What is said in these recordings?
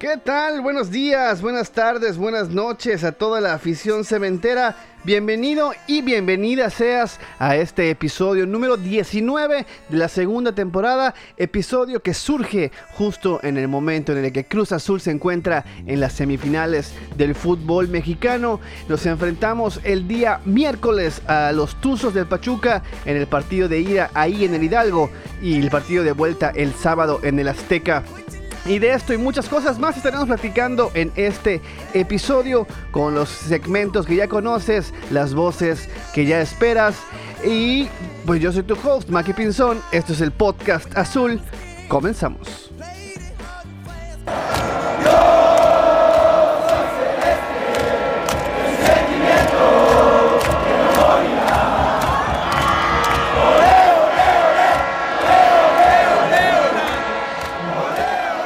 ¿Qué tal? Buenos días, buenas tardes, buenas noches a toda la afición cementera. Bienvenido y bienvenida seas a este episodio número 19 de la segunda temporada, episodio que surge justo en el momento en el que Cruz Azul se encuentra en las semifinales del fútbol mexicano. Nos enfrentamos el día miércoles a los Tuzos del Pachuca en el partido de ida ahí en el Hidalgo y el partido de vuelta el sábado en el Azteca. Y de esto y muchas cosas más estaremos platicando en este episodio con los segmentos que ya conoces, las voces que ya esperas. Y pues yo soy tu host, Maki Pinzón. Esto es el podcast azul. Comenzamos.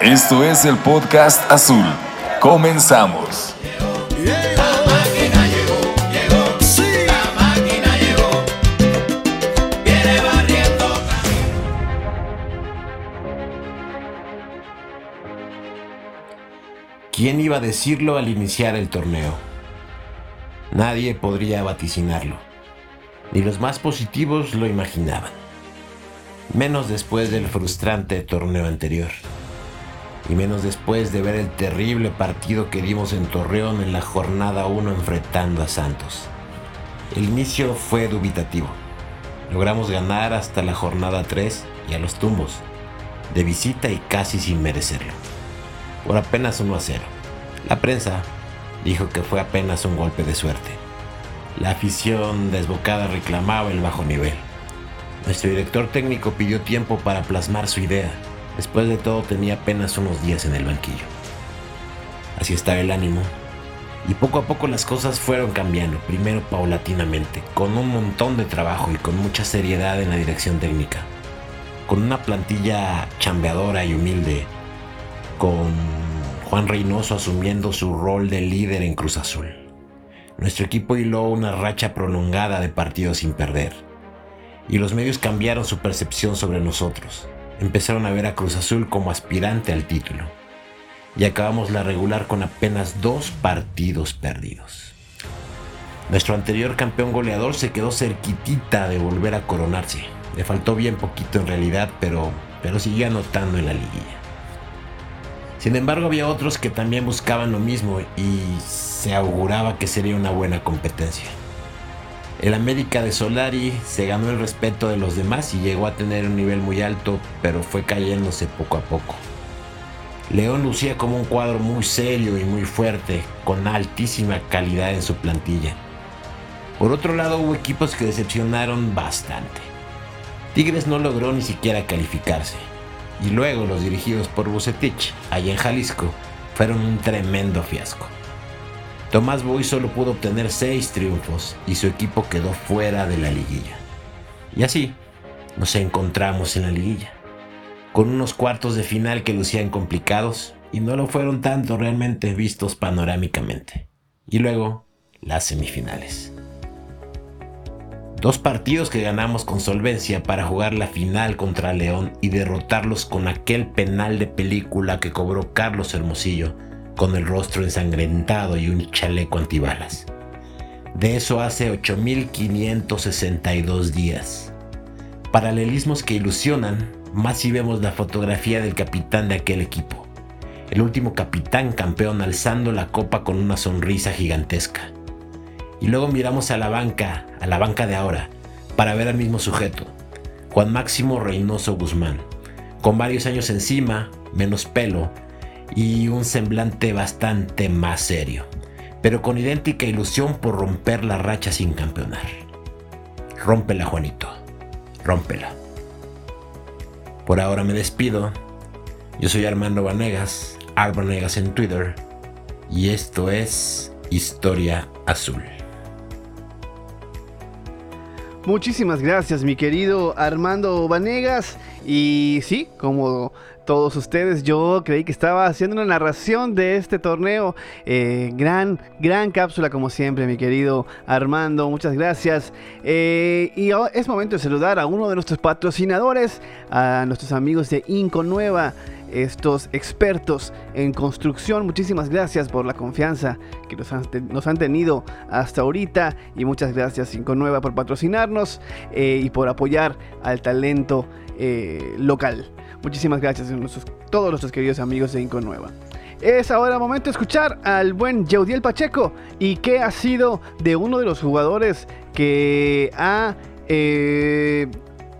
Esto es el podcast azul. Comenzamos. ¿Quién iba a decirlo al iniciar el torneo? Nadie podría vaticinarlo. Ni los más positivos lo imaginaban. Menos después del frustrante torneo anterior. Y menos después de ver el terrible partido que dimos en Torreón en la jornada 1 enfrentando a Santos. El inicio fue dubitativo. Logramos ganar hasta la jornada 3 y a los tumbos. De visita y casi sin merecerlo por apenas 1 a 0. La prensa dijo que fue apenas un golpe de suerte. La afición desbocada reclamaba el bajo nivel. Nuestro director técnico pidió tiempo para plasmar su idea. Después de todo tenía apenas unos días en el banquillo. Así estaba el ánimo. Y poco a poco las cosas fueron cambiando, primero paulatinamente, con un montón de trabajo y con mucha seriedad en la dirección técnica. Con una plantilla chambeadora y humilde, con Juan Reynoso asumiendo su rol de líder en Cruz Azul. Nuestro equipo hiló una racha prolongada de partidos sin perder, y los medios cambiaron su percepción sobre nosotros. Empezaron a ver a Cruz Azul como aspirante al título, y acabamos la regular con apenas dos partidos perdidos. Nuestro anterior campeón goleador se quedó cerquitita de volver a coronarse. Le faltó bien poquito en realidad, pero, pero siguió anotando en la liguilla. Sin embargo, había otros que también buscaban lo mismo y se auguraba que sería una buena competencia. El América de Solari se ganó el respeto de los demás y llegó a tener un nivel muy alto, pero fue cayéndose poco a poco. León lucía como un cuadro muy serio y muy fuerte, con altísima calidad en su plantilla. Por otro lado, hubo equipos que decepcionaron bastante. Tigres no logró ni siquiera calificarse y luego los dirigidos por Bucetich, allá en Jalisco, fueron un tremendo fiasco. Tomás Boy solo pudo obtener 6 triunfos y su equipo quedó fuera de la liguilla. Y así nos encontramos en la liguilla, con unos cuartos de final que lucían complicados y no lo fueron tanto realmente vistos panorámicamente. Y luego las semifinales. Dos partidos que ganamos con solvencia para jugar la final contra León y derrotarlos con aquel penal de película que cobró Carlos Hermosillo con el rostro ensangrentado y un chaleco antibalas. De eso hace 8562 días. Paralelismos que ilusionan más si vemos la fotografía del capitán de aquel equipo. El último capitán campeón alzando la copa con una sonrisa gigantesca. Y luego miramos a la banca, a la banca de ahora, para ver al mismo sujeto, Juan Máximo Reynoso Guzmán, con varios años encima, menos pelo y un semblante bastante más serio, pero con idéntica ilusión por romper la racha sin campeonar. Rómpela, Juanito, rómpela. Por ahora me despido. Yo soy Armando Vanegas, Arvanegas en Twitter, y esto es Historia Azul. Muchísimas gracias, mi querido Armando Vanegas. Y sí, como todos ustedes. Yo creí que estaba haciendo una narración de este torneo. Eh, gran, gran cápsula como siempre, mi querido Armando. Muchas gracias. Eh, y es momento de saludar a uno de nuestros patrocinadores, a nuestros amigos de Inco Nueva estos expertos en construcción. Muchísimas gracias por la confianza que nos han, tenido hasta ahorita y muchas gracias Inco Nueva por patrocinarnos eh, y por apoyar al talento local. Muchísimas gracias a todos nuestros queridos amigos de Inco Nueva. Es ahora momento de escuchar al buen Jeudiel Pacheco y qué ha sido de uno de los jugadores que ha eh,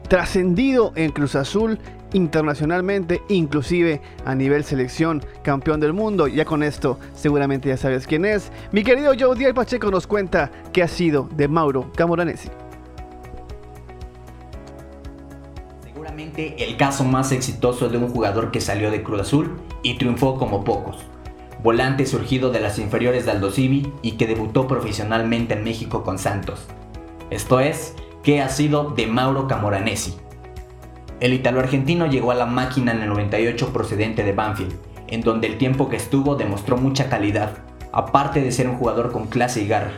trascendido en Cruz Azul internacionalmente, inclusive a nivel selección, campeón del mundo. Ya con esto seguramente ya sabes quién es. Mi querido Jeudiel Pacheco nos cuenta qué ha sido de Mauro Camoranesi. El caso más exitoso de un jugador que salió de Cruz Azul y triunfó como pocos. Volante surgido de las inferiores de Aldo y que debutó profesionalmente en México con Santos. Esto es, ¿qué ha sido de Mauro Camoranesi? El italo-argentino llegó a la máquina en el 98 procedente de Banfield, en donde el tiempo que estuvo demostró mucha calidad, aparte de ser un jugador con clase y garra.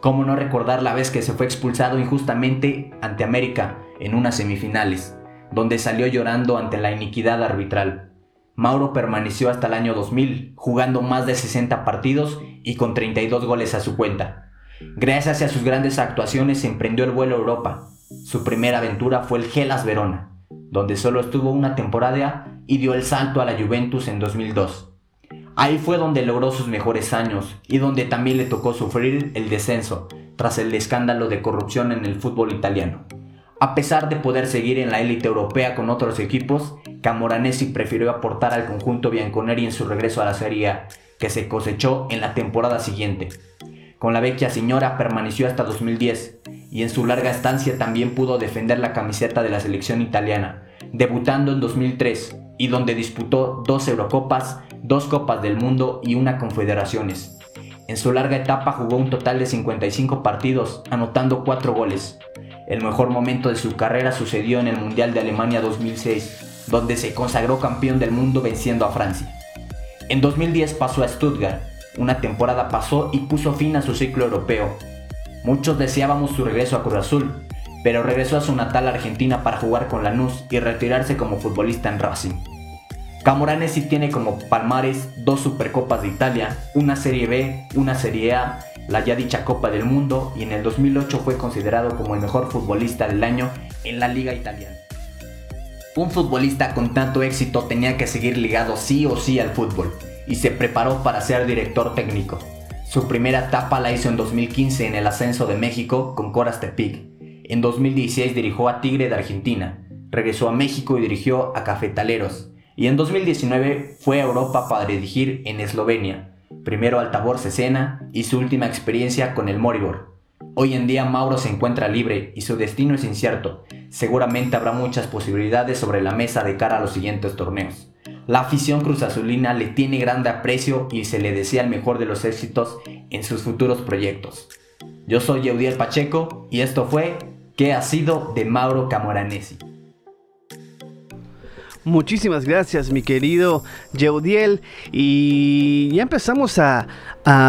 ¿Cómo no recordar la vez que se fue expulsado injustamente ante América en unas semifinales? Donde salió llorando ante la iniquidad arbitral. Mauro permaneció hasta el año 2000, jugando más de 60 partidos y con 32 goles a su cuenta. Gracias a sus grandes actuaciones emprendió el vuelo a Europa. Su primera aventura fue el Gelas Verona, donde solo estuvo una temporada y dio el salto a la Juventus en 2002. Ahí fue donde logró sus mejores años y donde también le tocó sufrir el descenso tras el escándalo de corrupción en el fútbol italiano. A pesar de poder seguir en la élite europea con otros equipos, Camoranesi prefirió aportar al conjunto bianconeri en su regreso a la Serie A, que se cosechó en la temporada siguiente. Con la vecchia señora permaneció hasta 2010 y en su larga estancia también pudo defender la camiseta de la selección italiana, debutando en 2003 y donde disputó dos Eurocopas, dos Copas del Mundo y una Confederaciones. En su larga etapa jugó un total de 55 partidos, anotando 4 goles. El mejor momento de su carrera sucedió en el Mundial de Alemania 2006, donde se consagró campeón del mundo venciendo a Francia. En 2010 pasó a Stuttgart, una temporada pasó y puso fin a su ciclo europeo. Muchos deseábamos su regreso a Cruz Azul, pero regresó a su natal Argentina para jugar con Lanús y retirarse como futbolista en Racing. Camoranesi tiene como palmares dos Supercopas de Italia, una Serie B, una Serie A la ya dicha Copa del Mundo y en el 2008 fue considerado como el mejor futbolista del año en la liga italiana. Un futbolista con tanto éxito tenía que seguir ligado sí o sí al fútbol y se preparó para ser director técnico. Su primera etapa la hizo en 2015 en el ascenso de México con Coras Tepic. En 2016 dirigió a Tigre de Argentina, regresó a México y dirigió a Cafetaleros. Y en 2019 fue a Europa para dirigir en Eslovenia, primero Altavor Cesena y su última experiencia con el Moribor. Hoy en día Mauro se encuentra libre y su destino es incierto. Seguramente habrá muchas posibilidades sobre la mesa de cara a los siguientes torneos. La afición Cruz Azulina le tiene grande aprecio y se le desea el mejor de los éxitos en sus futuros proyectos. Yo soy Eudiel Pacheco y esto fue ¿Qué ha sido de Mauro Camoranesi? Muchísimas gracias, mi querido Jeudiel. Y ya empezamos a,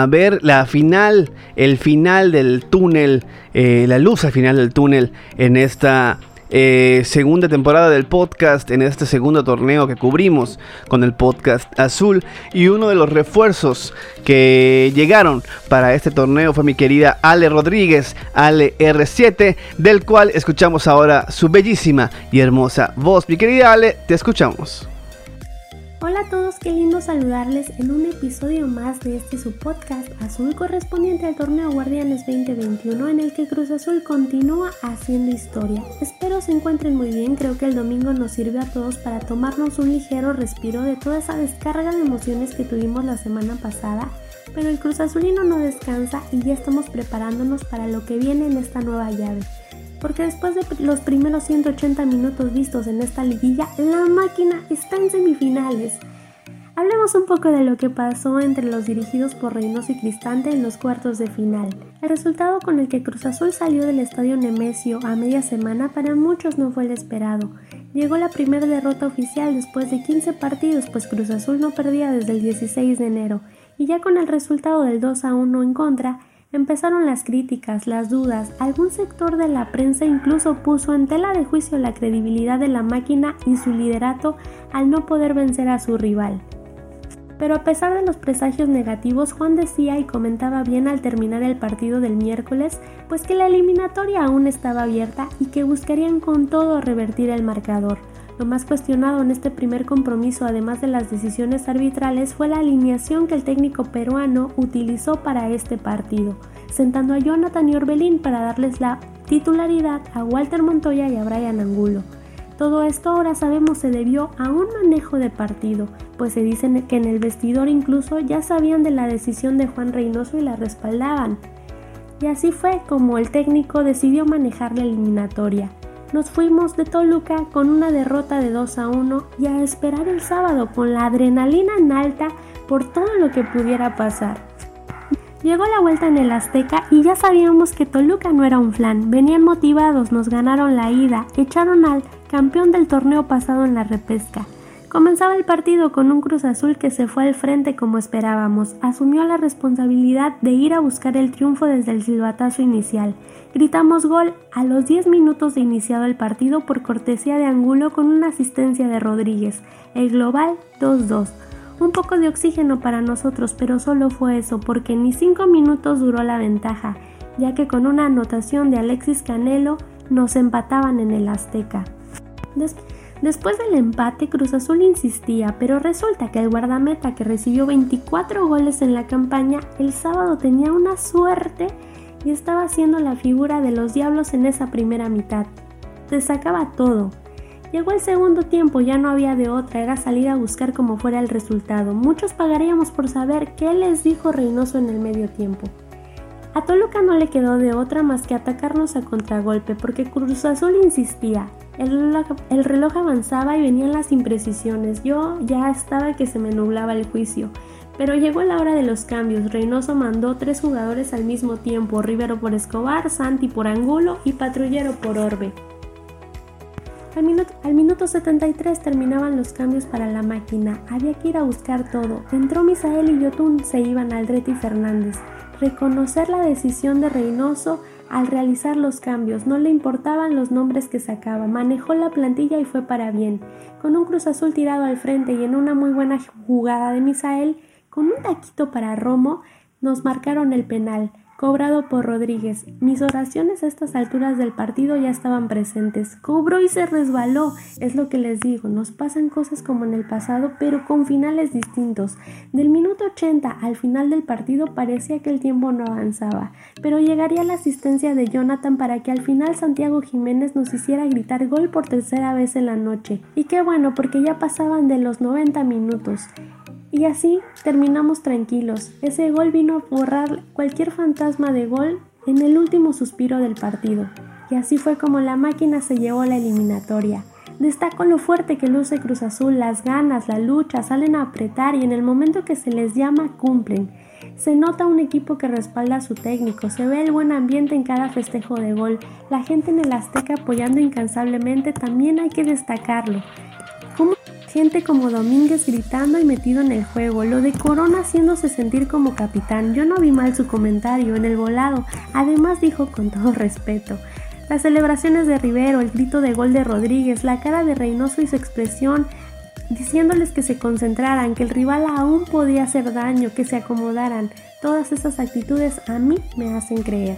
ver la final, el final del túnel, eh, la luz al final del túnel en esta eh, segunda temporada del podcast en este segundo torneo que cubrimos con el podcast azul y uno de los refuerzos que llegaron para este torneo fue mi querida Ale Rodríguez, Ale R7, del cual escuchamos ahora su bellísima y hermosa voz. Mi querida Ale, te escuchamos. Hola a todos, qué lindo saludarles en un episodio más de este su podcast azul correspondiente al torneo Guardianes 2021 en el que Cruz Azul continúa haciendo historia. Espero se encuentren muy bien, creo que el domingo nos sirve a todos para tomarnos un ligero respiro de toda esa descarga de emociones que tuvimos la semana pasada, pero el Cruz Azulino no descansa y ya estamos preparándonos para lo que viene en esta nueva llave porque después de los primeros 180 minutos vistos en esta liguilla, la máquina está en semifinales. Hablemos un poco de lo que pasó entre los dirigidos por Reynoso y Cristante en los cuartos de final. El resultado con el que Cruz Azul salió del estadio Nemesio a media semana para muchos no fue el esperado. Llegó la primera derrota oficial después de 15 partidos, pues Cruz Azul no perdía desde el 16 de enero, y ya con el resultado del 2 a 1 en contra, empezaron las críticas, las dudas, algún sector de la prensa incluso puso en tela de juicio la credibilidad de la máquina y su liderato al no poder vencer a su rival. Pero a pesar de los presagios negativos, Juan decía y comentaba bien al terminar el partido del miércoles, pues que la eliminatoria aún estaba abierta y que buscarían con todo revertir el marcador. Lo más cuestionado en este primer compromiso, además de las decisiones arbitrales, fue la alineación que el técnico peruano utilizó para este partido, sentando a Jonathan y para darles la titularidad a Walter Montoya y a Brian Angulo. Todo esto ahora sabemos se debió a un manejo de partido, pues se dice que en el vestidor incluso ya sabían de la decisión de Juan Reynoso y la respaldaban. Y así fue como el técnico decidió manejar la eliminatoria. Nos fuimos de Toluca con una derrota de 2 a 1 y a esperar el sábado con la adrenalina en alta por todo lo que pudiera pasar. Llegó la vuelta en el Azteca y ya sabíamos que Toluca no era un flan. Venían motivados, nos ganaron la ida, echaron al campeón del torneo pasado en la repesca. Comenzaba el partido con un Cruz Azul que se fue al frente como esperábamos, asumió la responsabilidad de ir a buscar el triunfo desde el silbatazo inicial. Gritamos gol a los 10 minutos de iniciado el partido por cortesía de Angulo con una asistencia de Rodríguez. El global 2-2. Un poco de oxígeno para nosotros, pero solo fue eso, porque ni 5 minutos duró la ventaja, ya que con una anotación de Alexis Canelo nos empataban en el Azteca. Después del empate, Cruz Azul insistía, pero resulta que el guardameta que recibió 24 goles en la campaña, el sábado tenía una suerte y estaba haciendo la figura de los diablos en esa primera mitad. Se sacaba todo. Llegó el segundo tiempo, ya no había de otra, era salir a buscar como fuera el resultado. Muchos pagaríamos por saber qué les dijo Reynoso en el medio tiempo. A Toluca no le quedó de otra más que atacarnos a contragolpe, porque Cruz Azul insistía, el reloj, avanzaba y venían las imprecisiones. Yo ya estaba que se me nublaba el juicio. Pero llegó la hora de los cambios. Reynoso mandó tres jugadores al mismo tiempo: Rivero por Escobar, Santi por Angulo y Patrullero por Orbe. Al minuto, al minuto 73 terminaban los cambios para la máquina. Había que ir a buscar todo. Entró Misael y Yotun, se iban Aldrete y Fernández. Reconocer la decisión de Reynoso al realizar los cambios, no le importaban los nombres que sacaba, manejó la plantilla y fue para bien. Con un Cruz Azul tirado al frente y en una muy buena jugada de Misael, con un taquito para Romo, nos marcaron el penal cobrado por Rodríguez. Mis oraciones a estas alturas del partido ya estaban presentes. Cobró y se resbaló. Es lo que les digo, nos pasan cosas como en el pasado, pero con finales distintos. Del minuto 80 al final del partido parecía que el tiempo no avanzaba, pero llegaría la asistencia de Jonathan para que al final Santiago Jiménez nos hiciera gritar gol por tercera vez en la noche. Y qué bueno, porque ya pasaban de los 90 minutos. Y así terminamos tranquilos. Ese gol vino a borrar cualquier fantasma de gol en el último suspiro del partido. Y así fue como la máquina se llevó la eliminatoria. Destaco lo fuerte que luce Cruz Azul, las ganas, la lucha, salen a apretar y en el momento que se les llama cumplen. Se nota un equipo que respalda a su técnico, se ve el buen ambiente en cada festejo de gol, la gente en el Azteca apoyando incansablemente también hay que destacarlo. Gente como Domínguez gritando y metido en el juego, lo de Corona haciéndose sentir como capitán. Yo no vi mal su comentario en el volado, además dijo con todo respeto. Las celebraciones de Rivero, el grito de gol de Rodríguez, la cara de Reynoso y su expresión diciéndoles que se concentraran, que el rival aún podía hacer daño, que se acomodaran. Todas esas actitudes a mí me hacen creer.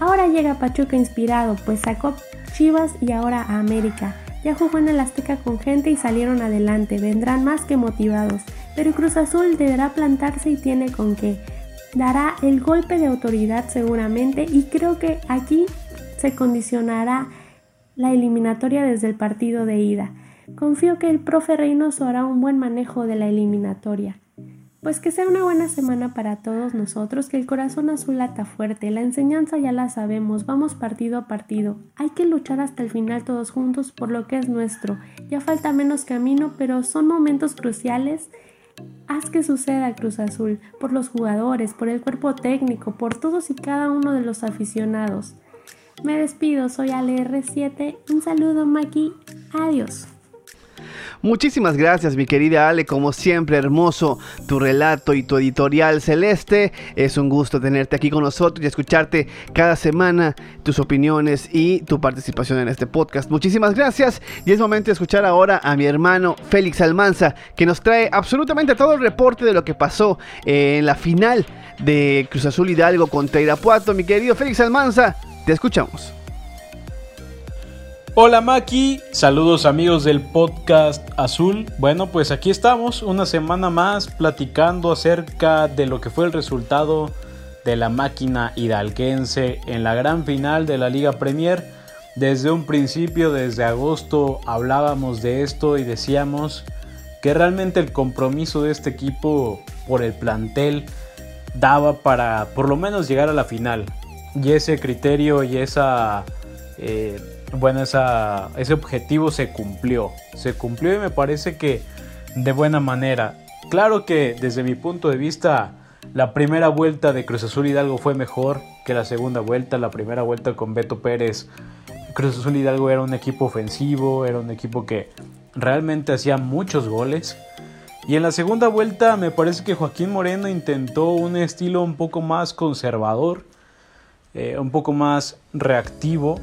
Ahora llega Pachuca inspirado, pues sacó Chivas y ahora a América. Ya jugó en el Azteca con gente y salieron adelante, vendrán más que motivados, pero Cruz Azul deberá plantarse y tiene con qué. Dará el golpe de autoridad seguramente y creo que aquí se condicionará la eliminatoria desde el partido de ida. Confío que el profe Reynoso hará un buen manejo de la eliminatoria. Pues que sea una buena semana para todos nosotros, que el corazón azul lata fuerte, la enseñanza ya la sabemos, vamos partido a partido. Hay que luchar hasta el final todos juntos por lo que es nuestro. Ya falta menos camino, pero son momentos cruciales Haz que suceda Cruz Azul, por los jugadores, por el cuerpo técnico, por todos y cada uno de los aficionados. Me despido, soy AleR7, un saludo Maki, adiós. Muchísimas gracias mi querida Ale, como siempre hermoso tu relato y tu editorial celeste. Es un gusto tenerte aquí con nosotros y escucharte cada semana tus opiniones y tu participación en este podcast. Muchísimas gracias y es momento de escuchar ahora a mi hermano Félix Almanza que nos trae absolutamente todo el reporte de lo que pasó en la final de Cruz Azul Hidalgo contra Irapuato. Mi querido Félix Almanza, te escuchamos. Hola Maki, saludos amigos del podcast Azul. Bueno, pues aquí estamos una semana más platicando acerca de lo que fue el resultado de la máquina hidalguense en la gran final de la Liga Premier. Desde un principio, desde agosto, hablábamos de esto y decíamos que realmente el compromiso de este equipo por el plantel daba para por lo menos llegar a la final. Y ese criterio y esa... Eh, bueno, esa, ese objetivo se cumplió. Se cumplió y me parece que de buena manera. Claro que desde mi punto de vista, la primera vuelta de Cruz Azul Hidalgo fue mejor que la segunda vuelta. La primera vuelta con Beto Pérez, Cruz Azul Hidalgo era un equipo ofensivo, era un equipo que realmente hacía muchos goles. Y en la segunda vuelta me parece que Joaquín Moreno intentó un estilo un poco más conservador, eh, un poco más reactivo,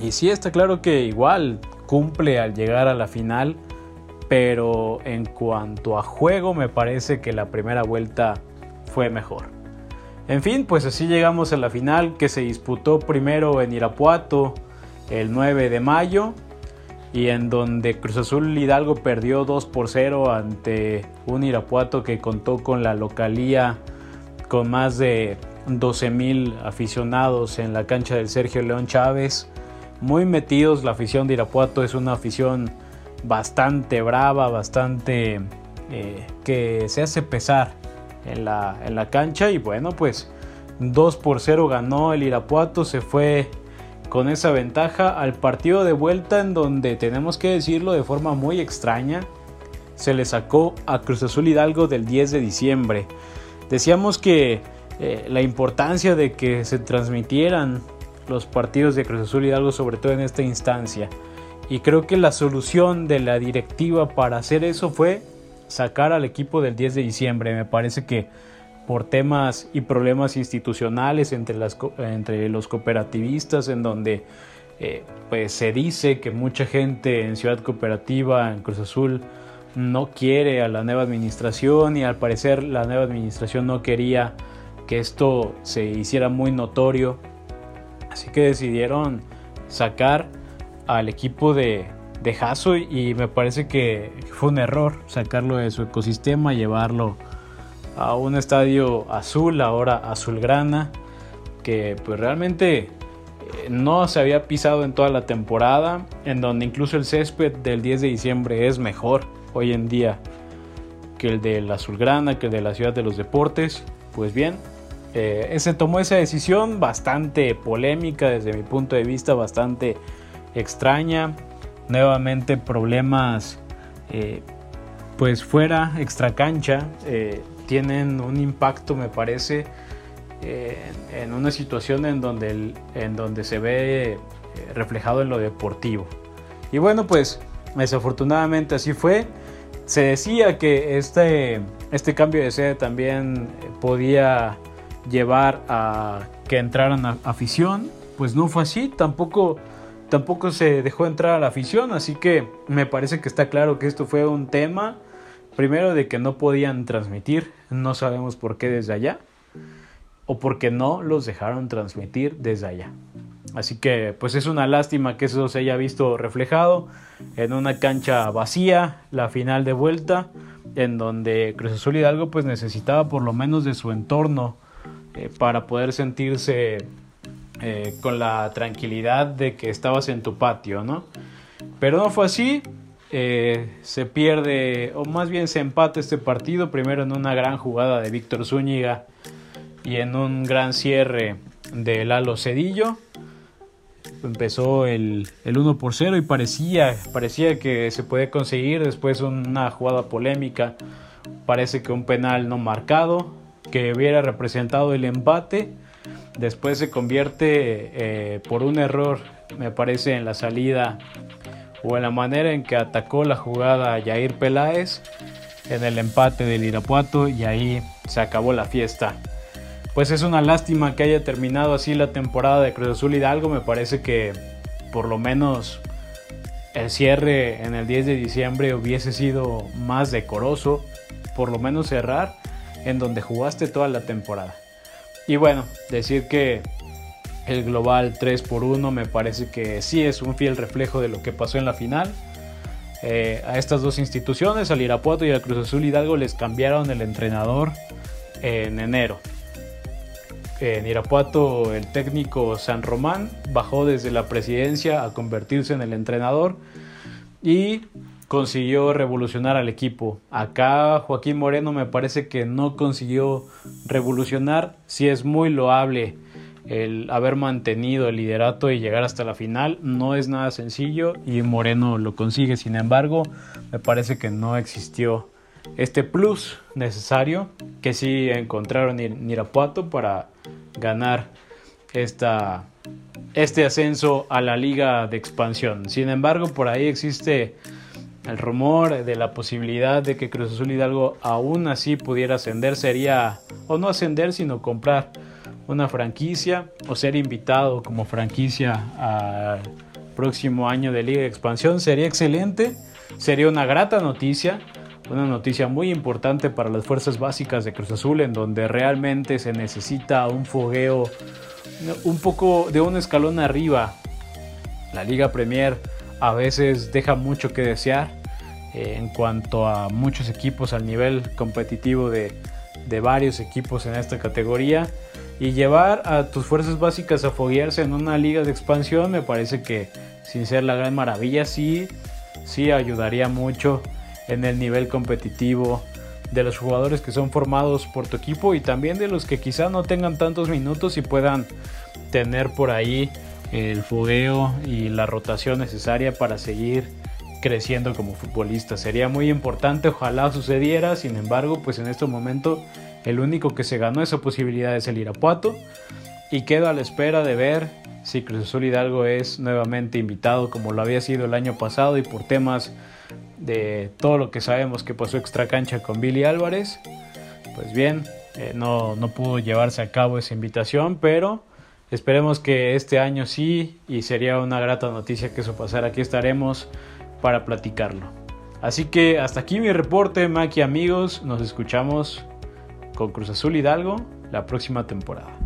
y sí está claro que igual cumple al llegar a la final, pero en cuanto a juego me parece que la primera vuelta fue mejor. En fin, pues así llegamos a la final que se disputó primero en Irapuato el 9 de mayo y en donde Cruz Azul Hidalgo perdió 2 por 0 ante un Irapuato que contó con la localía con más de 12 mil aficionados en la cancha del Sergio León Chávez muy metidos. La afición de Irapuato es una afición bastante brava, bastante eh, que se hace pesar en la, en la cancha. Y bueno, pues 2 por 0 ganó el Irapuato, se fue con esa ventaja al partido de vuelta en donde tenemos que decirlo de forma muy extraña. Se le sacó a Cruz Azul Hidalgo del 10 de diciembre. Decíamos que eh, la importancia de que se transmitieran los partidos de Cruz Azul Hidalgo, sobre todo en esta instancia. Y creo que la solución de la directiva para hacer eso fue sacar al equipo del 10 de diciembre. Me parece que por temas y problemas institucionales entre, las, entre los cooperativistas, en donde eh, pues se dice que mucha gente en Ciudad Cooperativa, en Cruz Azul, no quiere a la nueva administración y al parecer la nueva administración no quería que esto se hiciera muy notorio Así que decidieron sacar al equipo de, de y me parece que fue un error sacarlo de su ecosistema, llevarlo a un estadio azul, ahora azulgrana, que pues realmente eh, no se había pisado en toda la temporada, en donde incluso el césped del 10 de diciembre es mejor hoy en día que el del azulgrana, que el de la ciudad de los deportes. Pues bien, eh, se tomó esa decisión bastante polémica desde mi punto de vista, bastante extraña. Nuevamente problemas eh, pues fuera, extra cancha, eh, tienen un impacto me parece en una situación en donde, en donde se ve reflejado en lo deportivo. Y bueno pues desafortunadamente así fue. Se decía que este, este cambio de sede también podía llevar a que entraran a afición, pues no fue así, tampoco, tampoco se dejó entrar a la afición, así que me parece que está claro que esto fue un tema, primero de que no podían transmitir, no sabemos por qué desde allá, o porque no los dejaron transmitir desde allá. Así que pues es una lástima que eso se haya visto reflejado en una cancha vacía, la final de vuelta, en donde Cruz Azul Hidalgo pues necesitaba por lo menos de su entorno eh, para poder sentirse eh, con la tranquilidad de que estabas en tu patio, ¿no? Pero no fue así. Eh, se pierde, o más bien se empata este partido, primero en una gran jugada de Víctor Zúñiga y en un gran cierre de Lalo Cedillo. Empezó el, el 1 por 0 y parecía, parecía que se puede conseguir después una jugada polémica parece que un penal no marcado, que hubiera representado el empate, después se convierte eh, por un error, me parece, en la salida o en la manera en que atacó la jugada Jair Peláez en el empate del Irapuato y ahí se acabó la fiesta. Pues es una lástima que haya terminado así la temporada de Cruz Azul Hidalgo, me parece que por lo menos el cierre en el 10 de diciembre hubiese sido más decoroso, por lo menos cerrar en donde jugaste toda la temporada. Y bueno, decir que el global 3 por 1 me parece que sí es un fiel reflejo de lo que pasó en la final. Eh, a estas dos instituciones, al Irapuato y al Cruz Azul Hidalgo, les cambiaron el entrenador en enero. En Irapuato el técnico San Román bajó desde la presidencia a convertirse en el entrenador y consiguió revolucionar al equipo. Acá Joaquín Moreno me parece que no consiguió revolucionar, sí es muy loable el haber mantenido el liderato y llegar hasta la final no es nada sencillo y Moreno lo consigue. Sin embargo, me parece que no existió este plus necesario que sí encontraron en Irapuato para ganar esta, este ascenso a la liga de expansión. Sin embargo, por ahí existe el rumor de la posibilidad de que Cruz Azul Hidalgo aún así pudiera ascender. Sería, o no ascender, sino comprar una franquicia o ser invitado como franquicia al próximo año de Liga de Expansión sería excelente, sería una grata noticia, una noticia muy importante para las fuerzas básicas de Cruz Azul en donde realmente se necesita un fogueo un poco de un escalón arriba. La Liga Premier a veces deja mucho que desear eh, en cuanto a muchos equipos al nivel competitivo de, de varios equipos en esta categoría. Y llevar a tus fuerzas básicas a foguearse en una liga de expansión me parece que sin ser la gran maravilla sí, sí ayudaría mucho en el nivel competitivo de los jugadores que son formados por tu equipo y también de los que quizá no tengan tantos minutos y puedan tener por ahí el fogueo y la rotación necesaria para seguir creciendo como futbolista. Sería muy importante, ojalá sucediera, sin embargo, pues en este momento el único que se ganó esa posibilidad es el Irapuato. Y quedo a la espera de ver si Cruz Azul Hidalgo es nuevamente invitado como lo había sido el año pasado y por temas de todo lo que sabemos que pasó extra cancha con Billy Álvarez. Pues bien, eh, no, no pudo llevarse a cabo esa invitación, pero esperemos que este año sí y sería una grata noticia que eso pasara. Aquí estaremos para platicarlo. Así que hasta aquí mi reporte, Maki amigos. Nos escuchamos con Cruz Azul Hidalgo la próxima temporada.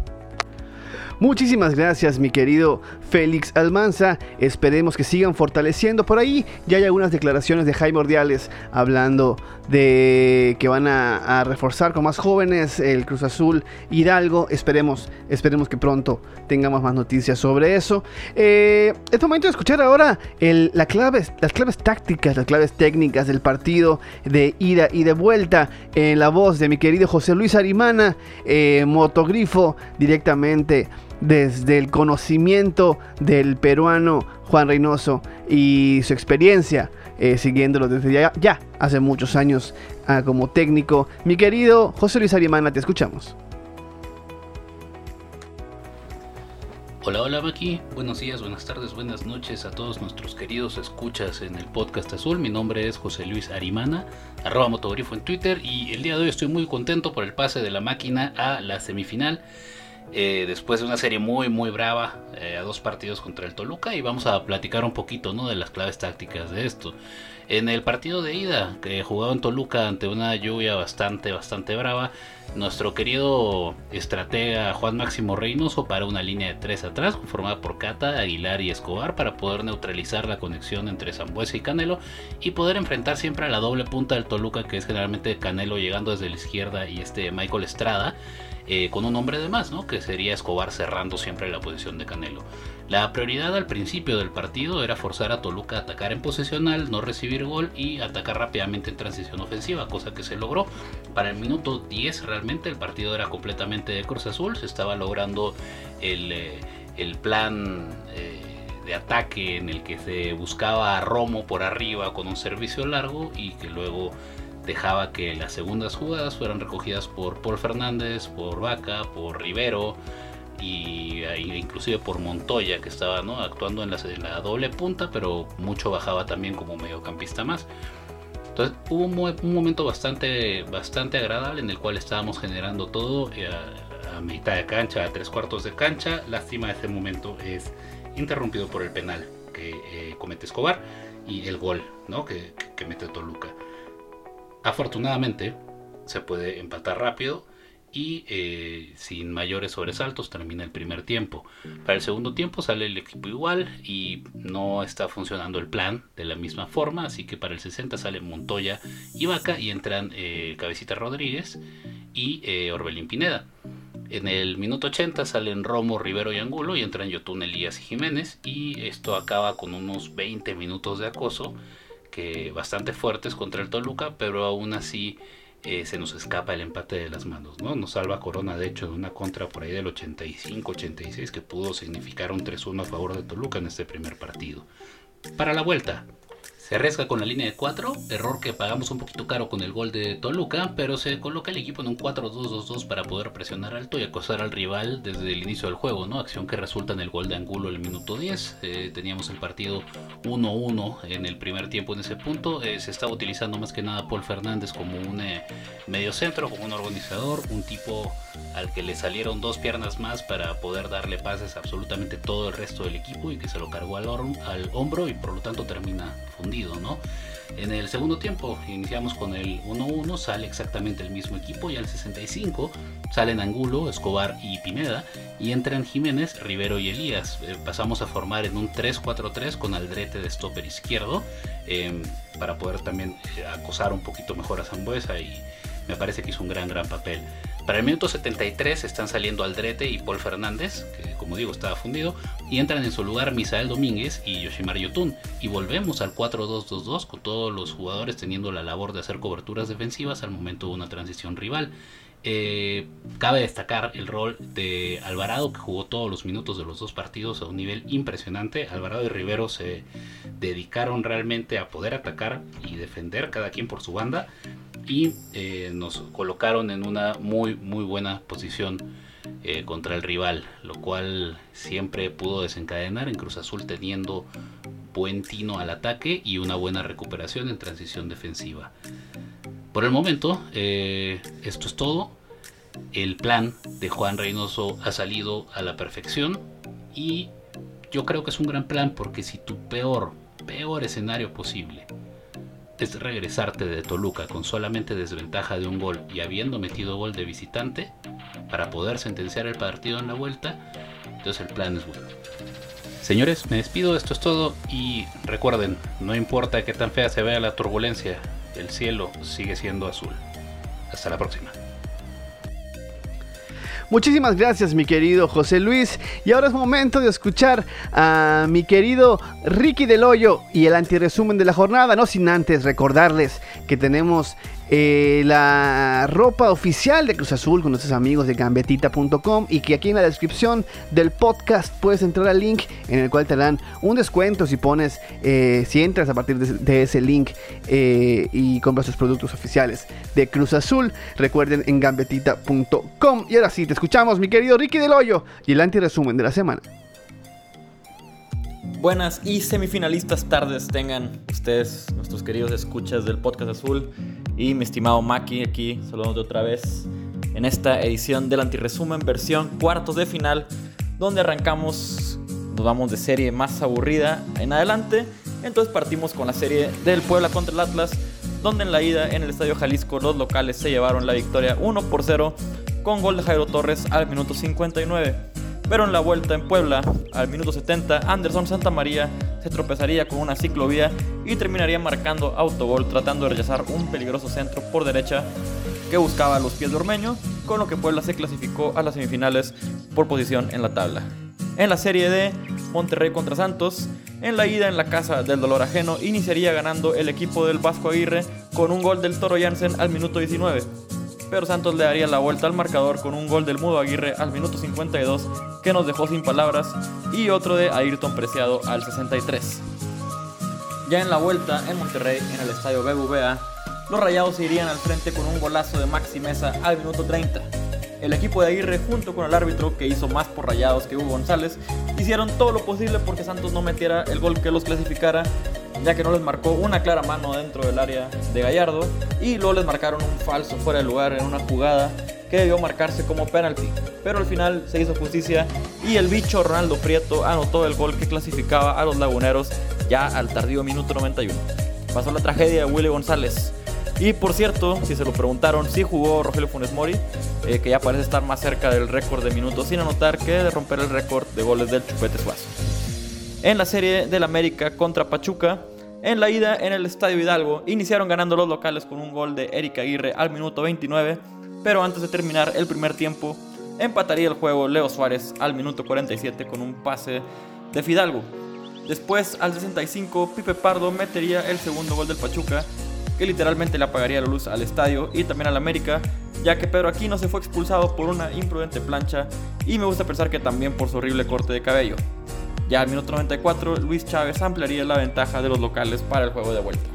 Muchísimas gracias, mi querido Félix Almanza. Esperemos que sigan fortaleciendo. Por ahí ya hay algunas declaraciones de Jaime Ordiales hablando de que van a, reforzar con más jóvenes el Cruz Azul Hidalgo. Esperemos, esperemos que pronto tengamos más noticias sobre eso. Eh, es momento de escuchar ahora la las claves tácticas, las claves técnicas del partido de ida y de vuelta en la voz de mi querido José Luis Arimana, eh, motogrifo directamente desde el conocimiento del peruano Juan Reynoso y su experiencia eh, siguiéndolo desde ya, hace muchos años ah, como técnico. Mi querido José Luis Arimana, te escuchamos. Hola, hola Maki, buenos días, buenas tardes, buenas noches a todos nuestros queridos escuchas en el podcast azul. Mi nombre es José Luis Arimana, arroba motogrifo en Twitter y el día de hoy estoy muy contento por el pase de la máquina a la semifinal. Eh, después de una serie muy muy brava eh, a dos partidos contra el Toluca y vamos a platicar un poquito ¿no? de las claves tácticas de esto. En el partido de ida que jugaba en Toluca ante una lluvia bastante bastante brava, nuestro querido estratega Juan Máximo Reynoso para una línea de tres atrás conformada por Cata, Aguilar y Escobar para poder neutralizar la conexión entre Zambuesa y Canelo y poder enfrentar siempre a la doble punta del Toluca que es generalmente Canelo llegando desde la izquierda y este Michael Estrada eh, con un hombre de más, ¿no? que sería Escobar cerrando siempre la posición de Canelo. La prioridad al principio del partido era forzar a Toluca a atacar en posesional, no recibir gol y atacar rápidamente en transición ofensiva, cosa que se logró. Para el minuto 10 realmente el partido era completamente de Cruz Azul, se estaba logrando el, eh, el plan eh, de ataque en el que se buscaba a Romo por arriba con un servicio largo y que luego dejaba que las segundas jugadas fueran recogidas por Paul Fernández, por Vaca, por Rivero y inclusive por Montoya que estaba ¿no? actuando en la, en doble punta, pero mucho bajaba también como mediocampista más. Entonces hubo un, un momento bastante, bastante agradable en el cual estábamos generando todo eh, a, a mitad de cancha, a tres cuartos de cancha. Lástima ese momento es interrumpido por el penal que eh, comete Escobar y el gol ¿no? que, que- que mete Toluca. Afortunadamente se puede empatar rápido y eh, sin mayores sobresaltos termina el primer tiempo. Para el segundo tiempo sale el equipo igual y no está funcionando el plan de la misma forma, así que para el 60 sale Montoya y Vaca y entran eh, Cabecita Rodríguez y eh, Orbelín Pineda. En el minuto 80 salen Romo, Rivero y Angulo y entran Yotun, Elías y Jiménez y esto acaba con unos 20 minutos de acoso que bastante fuertes contra el Toluca, pero aún así eh, se nos escapa el empate de las manos, ¿no? Nos salva Corona, de hecho, de una contra por ahí del 85-86 que pudo significar un 3-1 a favor de Toluca en este primer partido. Para la vuelta, se arriesga con la línea de 4, error que pagamos un poquito caro con el gol de Toluca, pero se coloca el equipo en un 4-2-2-2 para poder presionar alto y acosar al rival desde el inicio del juego, ¿no? Acción que resulta en el gol de Angulo el minuto 10. Eh, teníamos el partido 1-1 en el primer tiempo en ese punto. Eh, se estaba utilizando más que nada Paul Fernández como un eh, medio centro, como un organizador, un tipo al que le salieron dos piernas más para poder darle pases a absolutamente todo el resto del equipo y que se lo cargó al, al hombro y por lo tanto termina fundido, ¿no? En el segundo tiempo iniciamos con el 1-1, sale exactamente el mismo equipo y al 65 salen Angulo, Escobar y Pineda y entran Jiménez, Rivero y Elías. Eh, pasamos a formar en un 3-4-3 con Aldrete de stopper izquierdo eh, para poder también eh, acosar un poquito mejor a Zambuesa y me parece que hizo un gran, gran papel. Para el minuto 73 están saliendo Aldrete y Paul Fernández, que como digo estaba fundido, y entran en su lugar Misael Domínguez y Yoshimar Yotun. Y volvemos al 4-2-2-2 con todos los jugadores teniendo la labor de hacer coberturas defensivas al momento de una transición rival. Eh, cabe destacar el rol de Alvarado que jugó todos los minutos de los dos partidos a un nivel impresionante. Alvarado y Rivero se dedicaron realmente a poder atacar y defender cada quien por su banda y eh, nos colocaron en una muy muy buena posición eh, contra el rival, lo cual siempre pudo desencadenar en Cruz Azul teniendo buen tino al ataque y una buena recuperación en transición defensiva. Por el momento, eh, esto es todo. El plan de Juan Reynoso ha salido a la perfección y yo creo que es un gran plan porque si tu peor, peor escenario posible es regresarte de Toluca con solamente desventaja de un gol y habiendo metido gol de visitante para poder sentenciar el partido en la vuelta, entonces el plan es bueno. Señores, me despido, esto es todo y recuerden, no importa qué tan fea se vea la turbulencia, el cielo sigue siendo azul. Hasta la próxima. Muchísimas gracias, mi querido José Luis. Y ahora es momento de escuchar a mi querido Ricky del Hoyo y el antiresumen de la jornada. No sin antes recordarles que tenemos eh, la ropa oficial de Cruz Azul con nuestros amigos de gambetita.com y que aquí en la descripción del podcast puedes entrar al link en el cual te dan un descuento si pones, eh, si entras a partir de, ese link eh, y compras sus productos oficiales de Cruz Azul. Recuerden en gambetita.com. Y ahora sí, te escuchamos, mi querido Ricky del Hoyo y el antiresumen de la semana. Buenas y semifinalistas tardes tengan ustedes, nuestros queridos escuchas del Podcast Azul y mi estimado Maki aquí, saludándote otra vez en esta edición del antiresumen versión cuartos de final, donde arrancamos, nos vamos de serie más aburrida en adelante, entonces partimos con la serie del Puebla contra el Atlas, donde en la ida en el Estadio Jalisco los locales se llevaron la victoria 1 por 0 con gol de Jairo Torres al minuto 59. Pero en la vuelta en Puebla, al minuto 70, Anderson Santamaría se tropezaría con una ciclovía y terminaría marcando autogol tratando de rechazar un peligroso centro por derecha que buscaba los pies de Ormeño, con lo que Puebla se clasificó a las semifinales por posición en la tabla. En la serie D, Monterrey contra Santos, en la ida en la casa del dolor ajeno, iniciaría ganando el equipo del Vasco Aguirre con un gol del Toro Jansen al minuto 19 pero Santos le daría la vuelta al marcador con un gol del Mudo Aguirre al minuto 52 que nos dejó sin palabras y otro de Ayrton Preciado al 63. Ya en la vuelta en Monterrey, en el estadio BBVA, los Rayados se irían al frente con un golazo de Maxi Mesa al minuto 30. El equipo de Aguirre junto con el árbitro que hizo más por Rayados que Hugo González hicieron todo lo posible porque Santos no metiera el gol que los clasificara ya que no les marcó una clara mano dentro del área de Gallardo y luego les marcaron un falso fuera de lugar en una jugada que debió marcarse como penalti. Pero al final se hizo justicia y el bicho Ronaldo Prieto anotó el gol que clasificaba a los laguneros ya al tardío minuto 91. Pasó la tragedia de Willy González. Y por cierto, si se lo preguntaron, sí jugó Rogelio Funes Mori, eh, que ya parece estar más cerca del récord de minutos sin anotar que de romper el récord de goles del Chupete Suazo. En la serie del América contra Pachuca, en la ida en el Estadio Hidalgo, iniciaron ganando los locales con un gol de Eric Aguirre al minuto 29, pero antes de terminar el primer tiempo, empataría el juego Leo Suárez al minuto 47 con un pase de Fidalgo. Después, al 65, Pipe Pardo metería el segundo gol del Pachuca, que literalmente le apagaría la luz al estadio y también al América, ya que Pedro Aquino se fue expulsado por una imprudente plancha y me gusta pensar que también por su horrible corte de cabello. Ya al minuto 94, Luis Chávez ampliaría la ventaja de los locales para el juego de vuelta.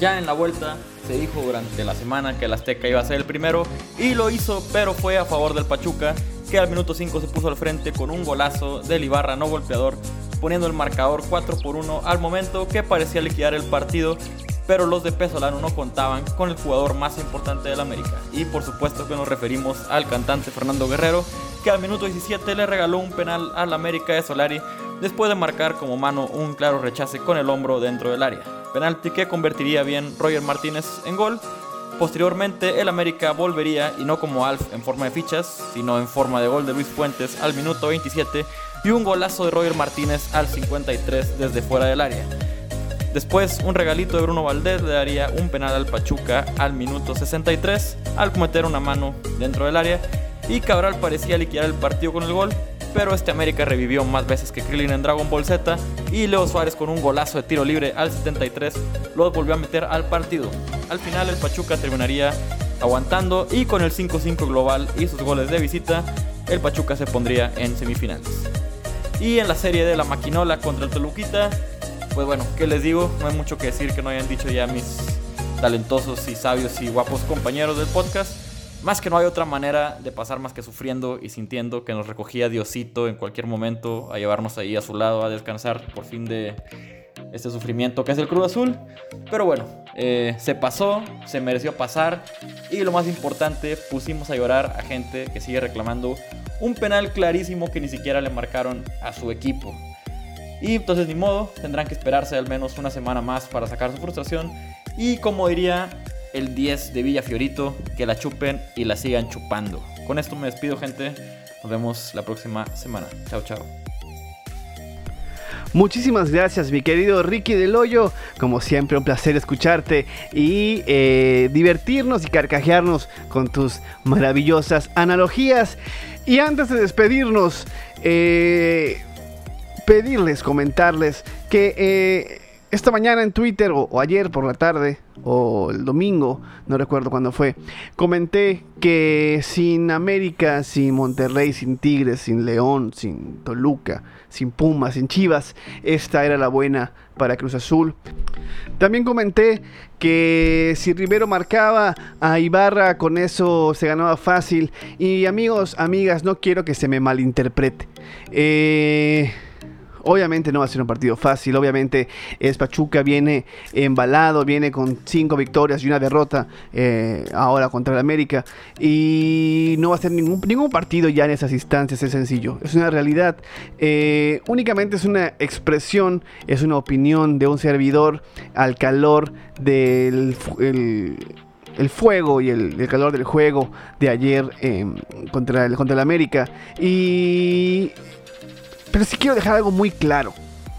Ya en la vuelta se dijo durante la semana que el Azteca iba a ser el primero y lo hizo, pero fue a favor del Pachuca, que al minuto 5 se puso al frente con un golazo del Ibarra no golpeador, poniendo el marcador 4 por 1 al momento que parecía liquidar el partido, pero los de Pesolano no contaban con el jugador más importante del América. Y por supuesto que nos referimos al cantante Fernando Guerrero, que al minuto 17 le regaló un penal al América de Solari después de marcar como mano un claro rechace con el hombro dentro del área. Penalti que convertiría bien Roger Martínez en gol. Posteriormente el América volvería y no como Alf en forma de fichas, sino en forma de gol de Luis Fuentes al minuto 27 y un golazo de Roger Martínez al 53 desde fuera del área. Después, un regalito de Bruno Valdés le daría un penal al Pachuca al minuto 63 al cometer una mano dentro del área y Cabral parecía liquidar el partido con el gol, pero este América revivió más veces que Krillin en Dragon Ball Z y Leo Suárez con un golazo de tiro libre al 73 los volvió a meter al partido. Al final el Pachuca terminaría aguantando y con el 5-5 global y sus goles de visita, el Pachuca se pondría en semifinales. Y en la serie de la Maquinola contra el Toluquita, pues bueno, ¿qué les digo? No hay mucho que decir que no hayan dicho ya mis talentosos y sabios y guapos compañeros del podcast. Más que no hay otra manera de pasar más que sufriendo y sintiendo que nos recogía Diosito en cualquier momento a llevarnos ahí a su lado a descansar por fin de este sufrimiento que es el Cruz Azul. Pero bueno, eh, se pasó, se mereció pasar y lo más importante, pusimos a llorar a gente que sigue reclamando un penal clarísimo que ni siquiera le marcaron a su equipo. Y entonces ni modo, tendrán que esperarse al menos una semana más para sacar su frustración. Y como diría el 10 de Villa Fiorito, que la chupen y la sigan chupando. Con esto me despido gente, nos vemos la próxima semana. Chao, chao. Muchísimas gracias, mi querido Ricky del Hoyo. Como siempre, un placer escucharte y eh, divertirnos y carcajearnos con tus maravillosas analogías. Y antes de despedirnos, eh, pedirles, comentarles que eh, esta mañana en Twitter, o, ayer por la tarde, o el domingo, no recuerdo cuándo fue, comenté que sin América, sin Monterrey, sin Tigres, sin León, sin Toluca, sin Pumas, sin Chivas, esta era la buena para Cruz Azul. También comenté que si Rivero marcaba a Ibarra, con eso se ganaba fácil. Y amigos, amigas, no quiero que se me malinterprete. Eh Obviamente no va a ser un partido fácil, obviamente es Pachuca viene embalado, viene con cinco victorias y una derrota eh, ahora contra el América y no va a ser ningún, ningún partido ya en esas instancias, es sencillo, es una realidad, eh, únicamente es una expresión, es una opinión de un servidor al calor del... El, fuego y el, el, calor del juego de ayer eh, contra, el, contra el América. Y pero sí quiero dejar algo muy claro.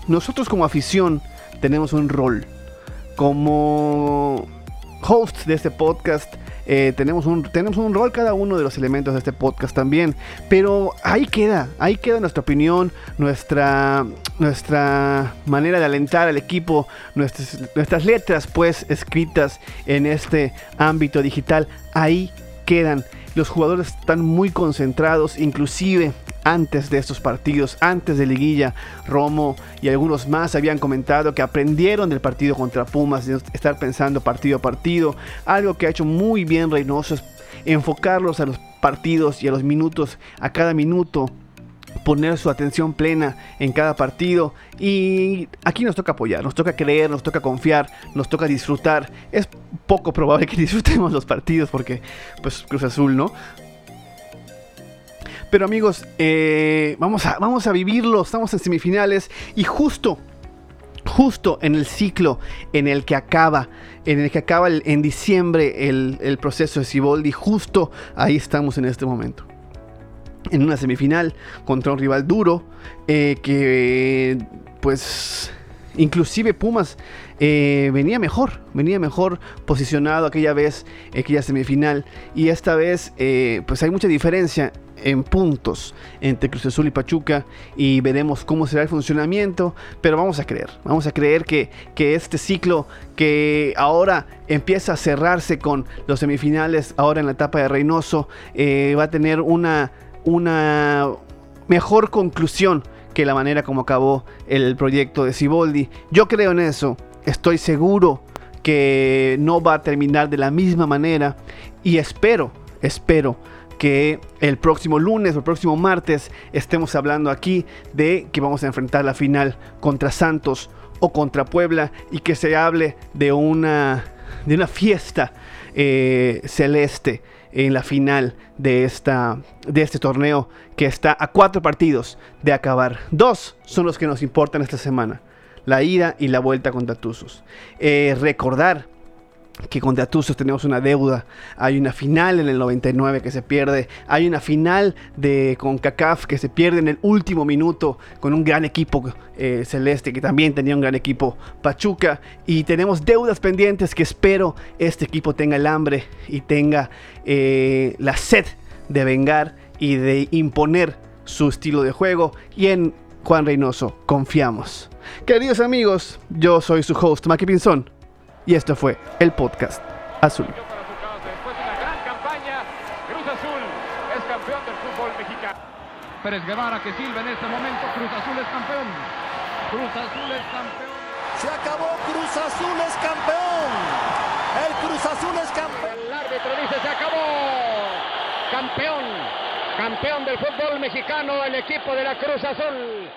Nosotros como afición tenemos un rol. Como hosts de este podcast eh, tenemos, un, tenemos un rol cada uno de los elementos de este podcast también. Pero ahí queda, ahí queda nuestra opinión, nuestra, nuestra manera de alentar al equipo, nuestras, nuestras letras pues escritas en este ámbito digital. Ahí quedan. Los jugadores están muy concentrados, inclusive antes de estos partidos, antes de liguilla, Romo y algunos más habían comentado que aprendieron del partido contra Pumas, de estar pensando partido a partido. Algo que ha hecho muy bien Reynoso enfocarlos a los partidos y a los minutos, a cada minuto poner su atención plena en cada partido y aquí nos toca apoyar, nos toca creer, nos toca confiar, nos toca disfrutar. Es poco probable que disfrutemos los partidos porque pues Cruz Azul, ¿no? Pero amigos, eh, vamos, a, vamos a vivirlo, estamos en semifinales y justo justo en el ciclo en el que acaba, en el que acaba el- en diciembre el, el proceso de Siboldi, justo ahí estamos en este momento. En una semifinal contra un rival duro, eh, que pues inclusive Pumas eh, venía mejor, venía mejor posicionado aquella vez, aquella semifinal, y esta vez eh, pues hay mucha diferencia en puntos entre Cruz Azul y Pachuca y veremos cómo será el funcionamiento, pero vamos a creer, vamos a creer que, que este ciclo que ahora empieza a cerrarse con los semifinales, ahora en la etapa de Reynoso, eh, va a tener una, una mejor conclusión que la manera como acabó el proyecto de Siboldi. Yo creo en eso, estoy seguro que no va a terminar de la misma manera y espero, espero que el próximo lunes o el próximo martes estemos hablando aquí de que vamos a enfrentar la final contra Santos o contra Puebla y que se hable de una, de una fiesta eh, celeste en la final de, esta, de este torneo que está a cuatro partidos de acabar. Dos son los que nos importan esta semana. La ida y la vuelta contra Tuzos. Eh, recordar que contra Tuzos tenemos una deuda. Hay una final en el 99 que se pierde. Hay una final de CONCACAF que se pierde en el último minuto con un gran equipo eh, celeste que también tenía un gran equipo Pachuca. Y tenemos deudas pendientes que espero este equipo tenga el hambre y tenga eh, la sed de vengar y de imponer su estilo de juego. Y en Juan Reynoso confiamos. Queridos amigos, yo soy su host, Maki Pinzón. Y esto fue el podcast Azul. Después de una gran campaña, Cruz Azul es campeón del fútbol mexicano. Pérez Guevara que silba en este momento, Cruz Azul es campeón. Cruz Azul es campeón. Se acabó, Cruz Azul es campeón. El Cruz Azul es campeón. El árbitro dice se acabó. Campeón, del fútbol mexicano, el equipo de la Cruz Azul.